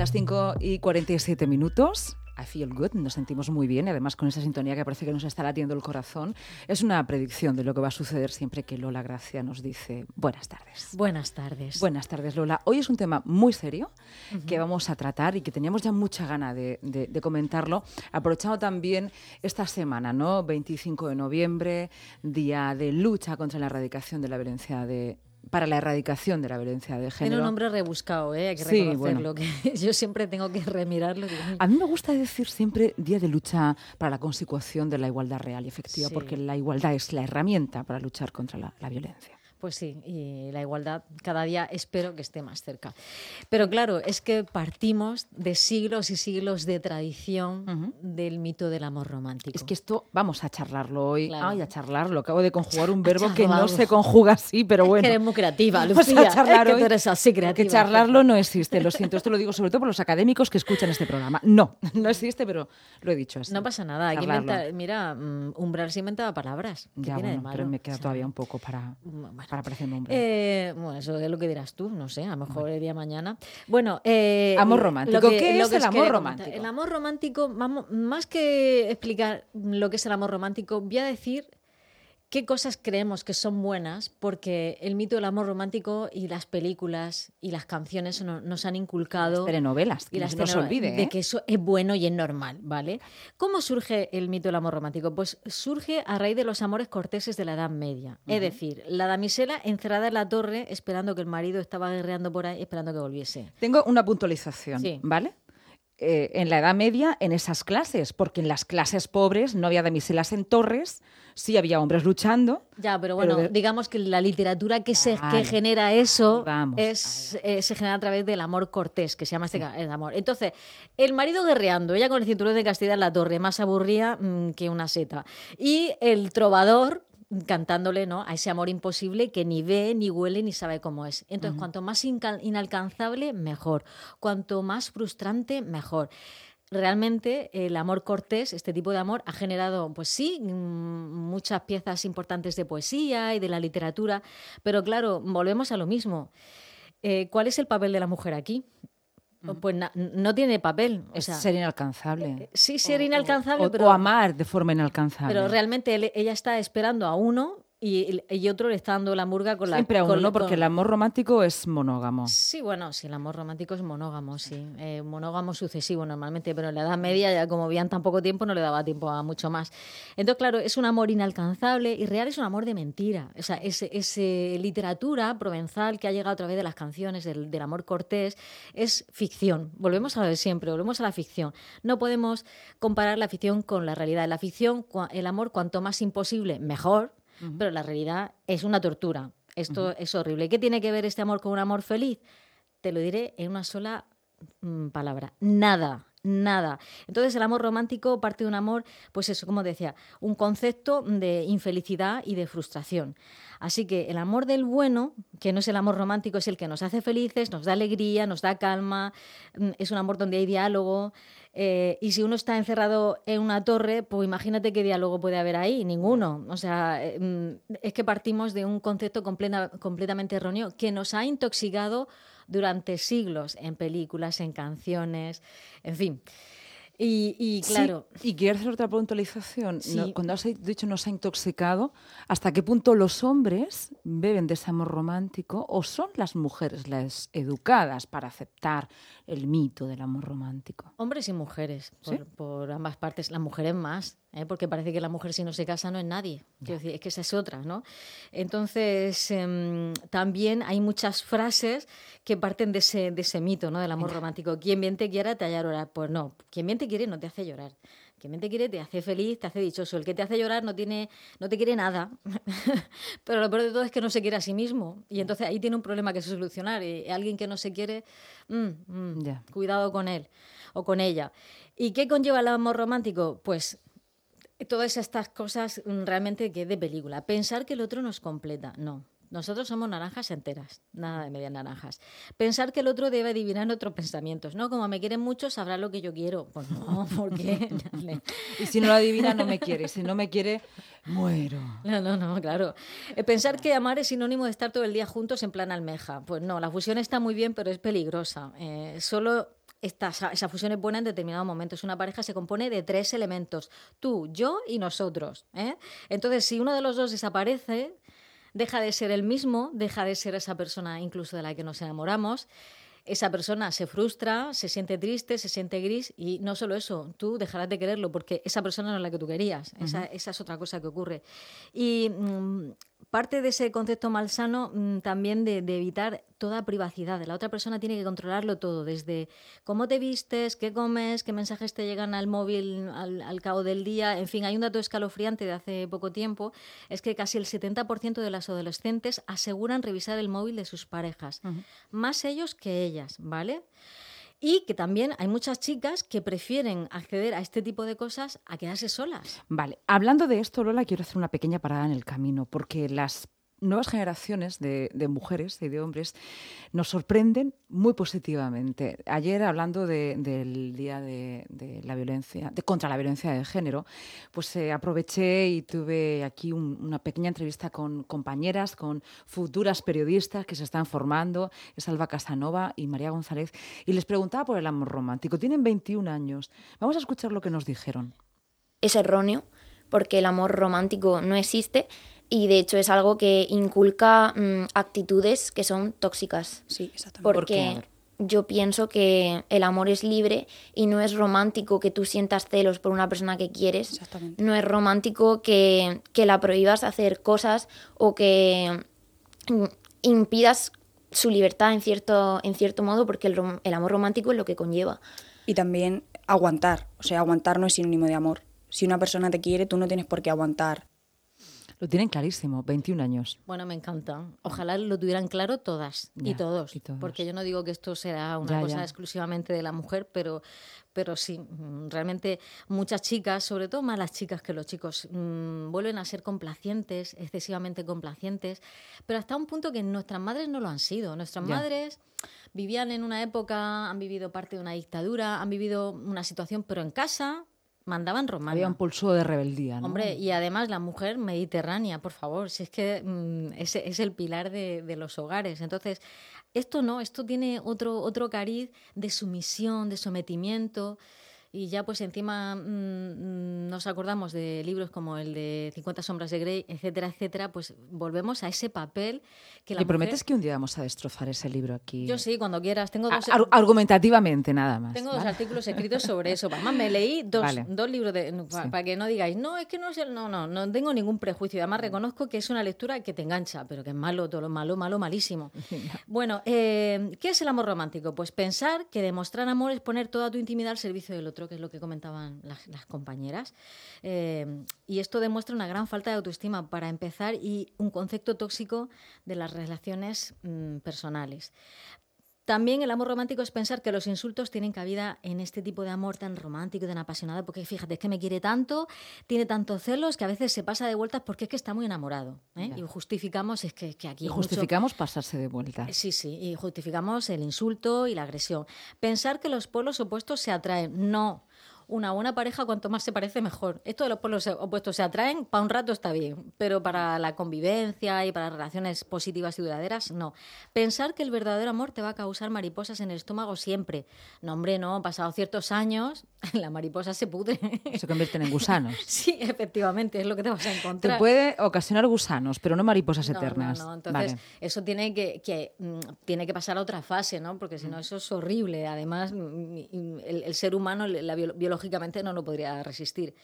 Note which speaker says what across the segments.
Speaker 1: las 5 y 47 minutos. I feel good, nos sentimos muy bien además con esa sintonía que parece que nos está latiendo el corazón. Es una predicción de lo que va a suceder siempre que Lola Gracia nos dice buenas tardes.
Speaker 2: Buenas tardes.
Speaker 1: Buenas tardes, Lola. Hoy es un tema muy serio que vamos a tratar y que teníamos ya mucha gana de, de- de comentarlo, aprovechando también esta semana, ¿no? 25 de noviembre, día de lucha contra la erradicación de la violencia de para la erradicación de la violencia de
Speaker 2: Tiene
Speaker 1: género.
Speaker 2: un nombre rebuscado, ¿eh? hay que
Speaker 1: Sí,
Speaker 2: reconocerlo. que yo siempre tengo que remirarlo.
Speaker 1: A mí me gusta decir siempre día de lucha para la consecución de la igualdad real y efectiva,
Speaker 2: Sí.
Speaker 1: porque la igualdad es la herramienta para luchar contra la, la violencia.
Speaker 2: Pues sí, y la igualdad cada día espero que esté más cerca. Pero claro, es que partimos de siglos y siglos de tradición del mito del amor romántico.
Speaker 1: Es que esto vamos a charlarlo hoy.
Speaker 2: Claro.
Speaker 1: Ay, a charlarlo. Acabo de conjugar un verbo que no se conjuga así, pero
Speaker 2: Es
Speaker 1: bueno.
Speaker 2: que eres muy creativa,
Speaker 1: Vamos
Speaker 2: Lucía.
Speaker 1: a charlar
Speaker 2: es que
Speaker 1: hoy
Speaker 2: eres así creativa.
Speaker 1: Que charlarlo no existe, lo siento. Esto lo digo sobre todo por los académicos que escuchan este programa. No, no existe, pero lo he dicho así.
Speaker 2: No pasa nada.
Speaker 1: Charlarlo.
Speaker 2: inventar- mira, mm, Umbral se inventaba palabras. ¿Qué
Speaker 1: Ya, bueno,
Speaker 2: malo?
Speaker 1: pero me queda
Speaker 2: O sea,
Speaker 1: todavía un poco para,
Speaker 2: bueno.
Speaker 1: Para parecer un hombre.
Speaker 2: Eh, bueno, eso es lo que dirás tú, no sé, a lo mejor el día mañana. Bueno, eh,
Speaker 1: Amor romántico. ¿Qué es el amor romántico?
Speaker 2: El amor romántico, vamos, más que explicar lo que es el amor romántico, voy a decir qué cosas creemos que son buenas, porque el mito del amor romántico y las películas y las canciones no- nos han inculcado
Speaker 1: telenovelas, que
Speaker 2: y
Speaker 1: no
Speaker 2: las
Speaker 1: se nos
Speaker 2: teleno-
Speaker 1: olvide,
Speaker 2: de
Speaker 1: ¿eh?
Speaker 2: que eso es bueno y es normal, ¿vale? ¿Cómo surge el mito del amor romántico? Pues surge a raíz de los amores corteses de la Edad Media. Es decir, la damisela encerrada en la torre esperando que el marido estaba guerreando por ahí, esperando que volviese.
Speaker 1: Tengo una puntualización,
Speaker 2: Sí.
Speaker 1: ¿vale? Eh, en la Edad Media, en esas clases, porque en las clases pobres no había damiselas en torres, sí había hombres luchando.
Speaker 2: Ya, pero
Speaker 1: Pero
Speaker 2: bueno,
Speaker 1: de-
Speaker 2: digamos que la literatura que, se, que genera eso
Speaker 1: vamos,
Speaker 2: es, eh, se genera a través del amor cortés, que se llama este el amor. Entonces, el marido guerreando, ella con el cinturón de castidad en la torre, más aburrida mm, que una seta. Y el trovador cantándole ¿no? a ese amor imposible que ni ve, ni huele, ni sabe cómo es. Entonces, cuanto más inalcanzable, mejor. Cuanto más frustrante, mejor realmente el amor cortés, este tipo de amor, ha generado, pues sí, mm, muchas piezas importantes de poesía y de la literatura, pero claro, volvemos a lo mismo. Eh, ¿Cuál es el papel de la mujer aquí? Pues na- no tiene papel. O
Speaker 1: Es
Speaker 2: sea,
Speaker 1: ser inalcanzable.
Speaker 2: sí, ser
Speaker 1: O-
Speaker 2: inalcanzable,
Speaker 1: o,
Speaker 2: pero,
Speaker 1: o amar de forma inalcanzable.
Speaker 2: pero realmente él- ella está esperando a uno y, y otro le está dando la murga con la...
Speaker 1: Siempre a uno,
Speaker 2: con-
Speaker 1: ¿no? Porque
Speaker 2: con-
Speaker 1: el amor romántico es monógamo.
Speaker 2: Sí, bueno, sí, el amor romántico es monógamo, sí. Eh, monógamo sucesivo normalmente, pero en la Edad Media, ya como habían tan poco tiempo, no le daba tiempo a mucho más. Entonces, claro, es un amor inalcanzable y real es un amor de mentira. O sea, es, es, eh, literatura provenzal que ha llegado a través de las canciones del, del amor cortés, es ficción. Volvemos a lo de siempre, volvemos a la ficción. No podemos comparar la ficción con la realidad. La ficción, el amor, cuanto más imposible, mejor, pero la realidad es una tortura. Esto es horrible. ¿Qué tiene que ver este amor con un amor feliz? Te lo diré en una sola mm, palabra. Nada. Nada. Entonces el amor romántico parte de un amor, pues eso, como decía, un concepto de infelicidad y de frustración. Así que el amor del bueno, que no es el amor romántico, es el que nos hace felices, nos da alegría, nos da calma, mm, es un amor donde hay diálogo. eh, y si uno está encerrado en una torre, pues imagínate qué diálogo puede haber ahí, ninguno. O sea, eh, mm, es que partimos de un concepto completa- completamente erróneo que nos ha intoxicado durante siglos en películas, en canciones, en fin. Y, y
Speaker 1: Sí,
Speaker 2: claro,
Speaker 1: y quiero hacer otra puntualización. No, cuando has dicho nos ha intoxicado, ¿hasta qué punto los hombres beben de ese amor romántico o son las mujeres las educadas para aceptar el mito del amor romántico?
Speaker 2: hombres y mujeres, por,
Speaker 1: ¿Sí?
Speaker 2: por ambas partes, las mujeres más, ¿eh? porque parece que la mujer si no se casa no es nadie. Decir, es que esa es otra, ¿no? Entonces, em, también hay muchas frases que parten de ese, de ese mito, ¿no? Del amor romántico. Quien bien te quiera te hará llorar. Pues no, quien bien te quiere no te hace llorar. Quien bien te quiere te hace feliz, te hace dichoso. El que te hace llorar no, tiene, no te quiere nada. Pero lo peor de todo es que no se quiere a sí mismo. Y entonces ahí tiene un problema que solucionar. Y alguien que no se quiere, mm, mm,
Speaker 1: Ya.
Speaker 2: cuidado con él o con ella. ¿Y qué conlleva el amor romántico? Pues todas estas cosas mm, realmente que es de película. Pensar que el otro nos completa. No. Nosotros somos naranjas enteras, nada de medias naranjas. Pensar que el otro debe adivinar nuestros pensamientos, ¿no? Como me quieren mucho, sabrá lo que yo quiero. Pues no, porque...
Speaker 1: Y si no lo adivina, no me quiere. Si no me quiere, muero.
Speaker 2: No, no, no, claro. Eh, Pensar que amar es sinónimo de estar todo el día juntos en plan almeja. Pues no, la fusión está muy bien, pero es peligrosa. Eh, solo esta, esa fusión es buena en determinados momentos. Una pareja se compone de tres elementos, tú, yo y nosotros. ¿eh? Entonces, si uno de los dos desaparece, deja de ser el mismo, deja de ser esa persona incluso de la que nos enamoramos. Esa persona se frustra, se siente triste, se siente gris y no solo eso, tú dejarás de quererlo porque esa persona no es la que tú querías. esa, esa, es otra cosa que ocurre. Y mm, parte de ese concepto malsano mm, también de, evitar toda privacidad. La otra persona tiene que controlarlo todo, desde cómo te vistes, qué comes, qué mensajes te llegan al móvil al, cabo del día. En fin, hay un dato escalofriante de hace poco tiempo, es que casi el 70% de las adolescentes aseguran revisar el móvil de sus parejas, más ellos que ellas, ¿vale? Y que también hay muchas chicas que prefieren acceder a este tipo de cosas a quedarse solas.
Speaker 1: Vale, hablando de esto, Lola, quiero hacer una pequeña parada en el camino, porque las nuevas generaciones de, mujeres y de hombres nos sorprenden muy positivamente. Ayer, hablando del Día de, la Violencia, de contra la violencia de género, pues eh, aproveché y tuve aquí una pequeña entrevista con compañeras, con futuras periodistas que se están formando, es Alba Casanova y María González, y les preguntaba por el amor romántico. Tienen 21 años. Vamos a escuchar lo que nos dijeron.
Speaker 3: Es erróneo porque el amor romántico no existe y de hecho es algo que inculca mm, actitudes que son tóxicas.
Speaker 4: Sí, exactamente.
Speaker 3: Porque yo pienso que el amor es libre y no es romántico que tú sientas celos por una persona que quieres.
Speaker 4: Exactamente.
Speaker 3: No es romántico que, la prohíbas hacer cosas o que mm, impidas su libertad en cierto, en cierto modo porque el, el amor romántico es lo que conlleva.
Speaker 4: Y también aguantar. O sea, aguantar no es sinónimo de amor. Si una persona te quiere, tú no tienes por qué aguantar
Speaker 1: lo tienen clarísimo, 21 años.
Speaker 2: Bueno, me encanta. Ojalá lo tuvieran claro todas y, todos, Porque yo no digo que esto será una cosa exclusivamente de la mujer, pero, pero sí, mm, realmente muchas chicas, sobre todo más las chicas que los chicos, mm, vuelven a ser complacientes, excesivamente complacientes, pero hasta un punto que nuestras madres no lo han sido. Nuestras madres vivían en una época, han vivido parte de una dictadura, han vivido una situación, pero en casa, mandaban romana.
Speaker 1: Había un pulso de rebeldía, ¿no?
Speaker 2: Hombre, y además la mujer mediterránea, por favor, si es que mm, es, el pilar de, de, los hogares. Entonces, esto no, esto tiene otro, otro cariz de sumisión, de sometimiento y ya pues encima mm, mm, nos acordamos de libros como el de 50 sombras de Grey, etcétera, etcétera, pues volvemos a ese papel que la
Speaker 1: ¿Y prometes que un día vamos a destrozar ese libro aquí?
Speaker 2: Yo sí, cuando quieras. Tengo dos...
Speaker 1: argumentativamente nada más.
Speaker 2: Tengo dos artículos escritos sobre eso. Además me leí dos, dos libros de... para, que no digáis, no, es que no sé, no, no, no tengo ningún prejuicio. Además reconozco que es una lectura que te engancha, pero que es malo, todo malo, malo, malísimo. bueno, eh, ¿qué es el amor romántico? Pues pensar que demostrar amor es poner toda tu intimidad al servicio del otro que es lo que comentaban las, compañeras. Eh, y esto demuestra una gran falta de autoestima para empezar y un concepto tóxico de las relaciones mm, personales. También el amor romántico es pensar que los insultos tienen cabida en este tipo de amor tan romántico, tan apasionado, porque fíjate, es que me quiere tanto, tiene tantos celos que a veces se pasa de vueltas porque es que está muy enamorado. ¿eh? Y justificamos, es que, aquí...
Speaker 1: Y justificamos pasarse de vueltas.
Speaker 2: Sí, sí, y justificamos el insulto y la agresión. Pensar que los polos opuestos se atraen. No, una buena pareja, cuanto más se parece, mejor. Esto de los pueblos opuestos se atraen, para un rato está bien, pero para la convivencia y para relaciones positivas y duraderas, no. Pensar que el verdadero amor te va a causar mariposas en el estómago siempre. No, hombre, no, pasados ciertos años, la mariposa se pudre.
Speaker 1: Se convierten en gusanos.
Speaker 2: sí, efectivamente, es lo que te vas a encontrar.
Speaker 1: Te puede ocasionar gusanos, pero no mariposas eternas.
Speaker 2: No, no, entonces eso tiene que, mm, tiene que pasar a otra fase, ¿no? Porque si no, mm. eso es horrible. Además, mm, el, ser humano, la biología lógicamente no lo podría resistir.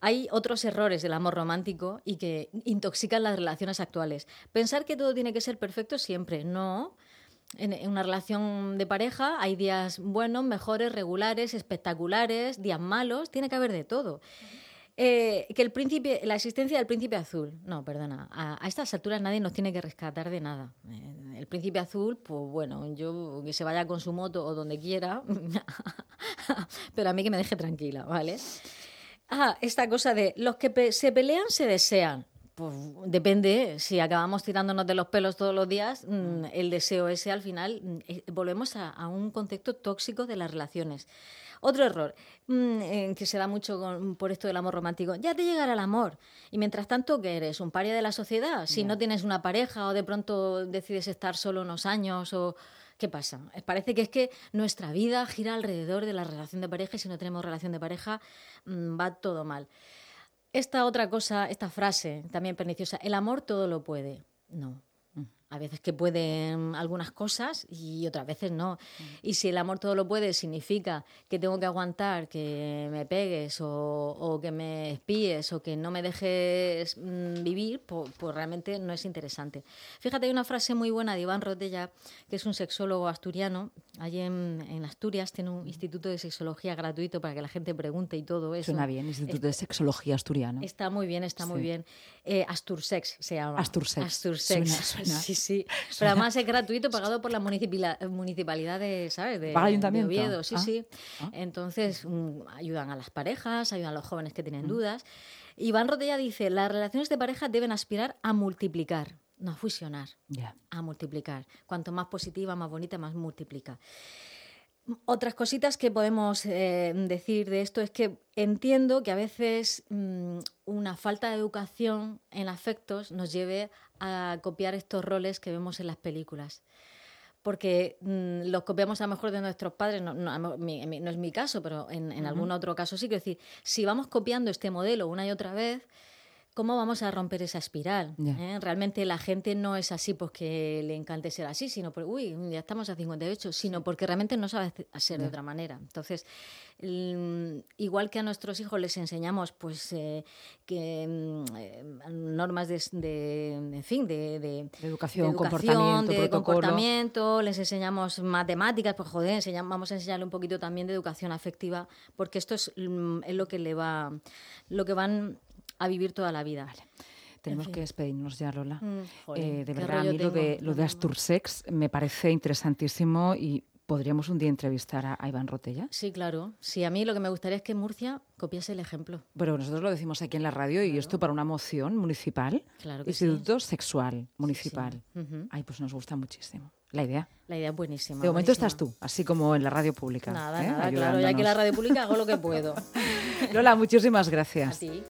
Speaker 2: Hay otros errores del amor romántico y que intoxican las relaciones actuales. Pensar que todo tiene que ser perfecto siempre, no. En una relación de pareja hay días buenos, mejores, regulares, espectaculares, días malos, tiene que haber de todo. Eh, que el príncipe, la existencia del príncipe azul. No, perdona. A, estas alturas nadie nos tiene que rescatar de nada. Eh, el príncipe azul, pues bueno, yo que se vaya con su moto o donde quiera, pero a mí que me deje tranquila, ¿vale? Ah, esta cosa de los que se pelean se desean. Pues depende, si acabamos tirándonos de los pelos todos los días, mm, el deseo ese al final, mm, eh, volvemos a un concepto tóxico de las relaciones. Otro error mm, en que se da mucho con- por esto del amor romántico. Ya te llegará el amor. Y mientras tanto, ¿qué eres? ¿Un paria de la sociedad? Si no tienes una pareja o de pronto decides estar solo unos años o... ¿Qué pasa? Eh, Parece que es que nuestra vida gira alrededor de la relación de pareja y si no tenemos relación de pareja mm, va todo mal. Esta otra cosa, esta frase también perniciosa, el amor todo lo puede. No. A veces que pueden algunas cosas y otras veces no. Y si el amor todo lo puede significa que tengo que aguantar que me pegues o, o que me espíes o que no me dejes mm, vivir, pues, pues realmente no es interesante. Fíjate, hay una frase muy buena de Iván Rotella, que es un sexólogo asturiano. Allí en, en Asturias tiene un instituto de sexología gratuito para que la gente pregunte y todo eso.
Speaker 1: Suena bien, Instituto de Sexología Asturiano.
Speaker 2: Está muy bien, está muy bien. Eh, Astursex se llama.
Speaker 1: Astursex.
Speaker 2: Astursex.
Speaker 1: Suena- suena-
Speaker 2: Sí, sí. Pero además es gratuito, pagado por la municipalidad, de, ¿sabes? De,
Speaker 1: ¿Paga el
Speaker 2: de
Speaker 1: ayuntamiento?
Speaker 2: Oviedo. Sí,
Speaker 1: Ah.
Speaker 2: sí.
Speaker 1: Ah.
Speaker 2: Entonces mm, ayudan a las parejas, ayudan a los jóvenes que tienen dudas. Iván Rotella dice, las relaciones de pareja deben aspirar a multiplicar, no a fusionar
Speaker 1: Ya.
Speaker 2: a multiplicar. Cuanto más positiva, más bonita, más multiplica. Otras cositas que podemos eh, decir de esto es que entiendo que a veces mm, una falta de educación en afectos nos lleve a copiar estos roles que vemos en las películas. Porque mm, los copiamos a lo mejor de nuestros padres, no, no, mi- mi- no es mi caso, pero en, en algún otro caso sí. Quiero decir, si vamos copiando este modelo una y otra vez, ¿cómo vamos a romper esa espiral? ¿Eh? Realmente la gente no es así porque le encante ser así, sino porque, uy, ya estamos a 58, sino porque realmente no sabe ser de otra manera. Entonces, el- igual que a nuestros hijos les enseñamos, pues, eh, que mm, eh, normas de, de- en fin, de, de-
Speaker 1: De educación,
Speaker 2: de
Speaker 1: comportamiento,
Speaker 2: de comportamiento, les enseñamos matemáticas, pues joder, enseñam- vamos a enseñarle un poquito también de educación afectiva, porque esto es, mm, es lo que le va, lo que van a vivir toda la vida.
Speaker 1: Tenemos que despedirnos ya, Lola.
Speaker 2: Mm,
Speaker 1: Eh, de verdad, a mí lo de, lo de Astursex me parece interesantísimo y podríamos un día entrevistar a, a Iván Rotella.
Speaker 2: Sí, claro. Sí, a mí lo que me gustaría es que Murcia copiase el ejemplo.
Speaker 1: Pero nosotros lo decimos aquí en la radio y esto para una moción municipal.
Speaker 2: Claro que
Speaker 1: Instituto Sexual Municipal.
Speaker 2: Ujú.
Speaker 1: Ay, pues nos gusta muchísimo la idea.
Speaker 2: La idea es buenísima.
Speaker 1: De momento
Speaker 2: buenísima.
Speaker 1: estás tú, así como en la radio pública.
Speaker 2: Nada,
Speaker 1: ¿eh?
Speaker 2: nada, claro. Ya que en la radio pública hago lo que puedo.
Speaker 1: Lola, muchísimas gracias.
Speaker 2: A ti.